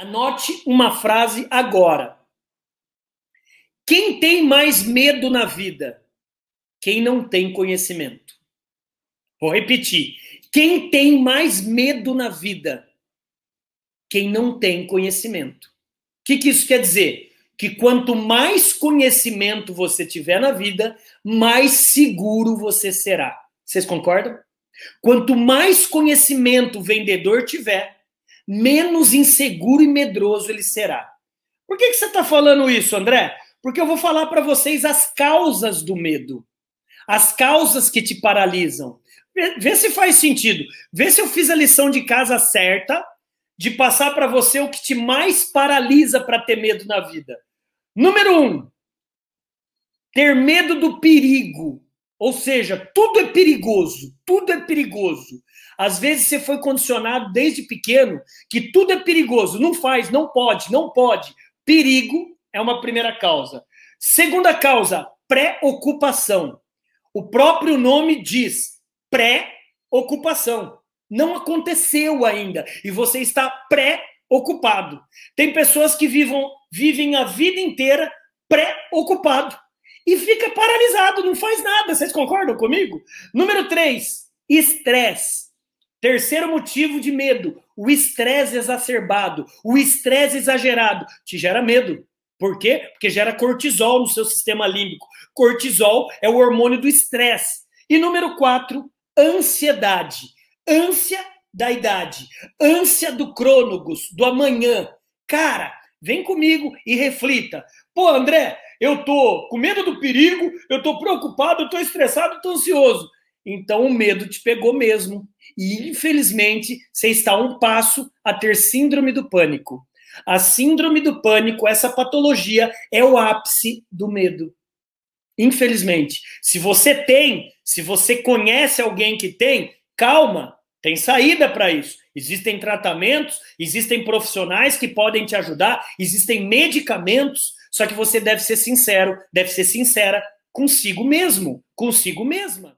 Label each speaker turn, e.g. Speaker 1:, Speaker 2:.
Speaker 1: Anote uma frase agora. Quem tem mais medo na vida? Quem não tem conhecimento. Vou repetir. Quem tem mais medo na vida? Quem não tem conhecimento. O que, que isso quer dizer? Que quanto mais conhecimento você tiver na vida, mais seguro você será. Vocês concordam? Quanto mais conhecimento o vendedor tiver, menos inseguro e medroso ele será. Por que, que você está falando isso, André? Porque eu vou falar para vocês as causas do medo, as causas que te paralisam. Vê, se faz sentido. Vê se eu fiz a lição de casa certa de passar para você o que te mais paralisa para ter medo na vida. Número um, ter medo do perigo. Ou seja, tudo é perigoso, tudo é perigoso. Às vezes você foi condicionado desde pequeno que tudo é perigoso. Não faz, não pode, não pode. Perigo é uma primeira causa. Segunda causa, preocupação. O próprio nome diz pré-ocupação. Não aconteceu ainda e você está pré-ocupado. Tem pessoas que vivam, vivem a vida inteira pré-ocupado e fica paralisado, não faz nada. Vocês concordam comigo? Número 3, estresse. Terceiro motivo de medo, o estresse exacerbado, o estresse exagerado, te gera medo. Por quê? Porque gera cortisol no seu sistema límbico. Cortisol é o hormônio do estresse. E número quatro, ansiedade. Ânsia da idade, ânsia do crônogos, do amanhã. Cara, vem comigo e reflita. Pô, André, eu tô com medo do perigo, eu tô preocupado, eu tô estressado, eu tô ansioso. Então o medo te pegou mesmo. E infelizmente você está um passo a ter síndrome do pânico. A síndrome do pânico, essa patologia, é o ápice do medo. Infelizmente. Se você tem, se você conhece alguém que tem, calma, tem saída para isso. Existem tratamentos, existem profissionais que podem te ajudar, existem medicamentos, só que você deve ser sincero, deve ser sincera consigo mesmo, consigo mesma.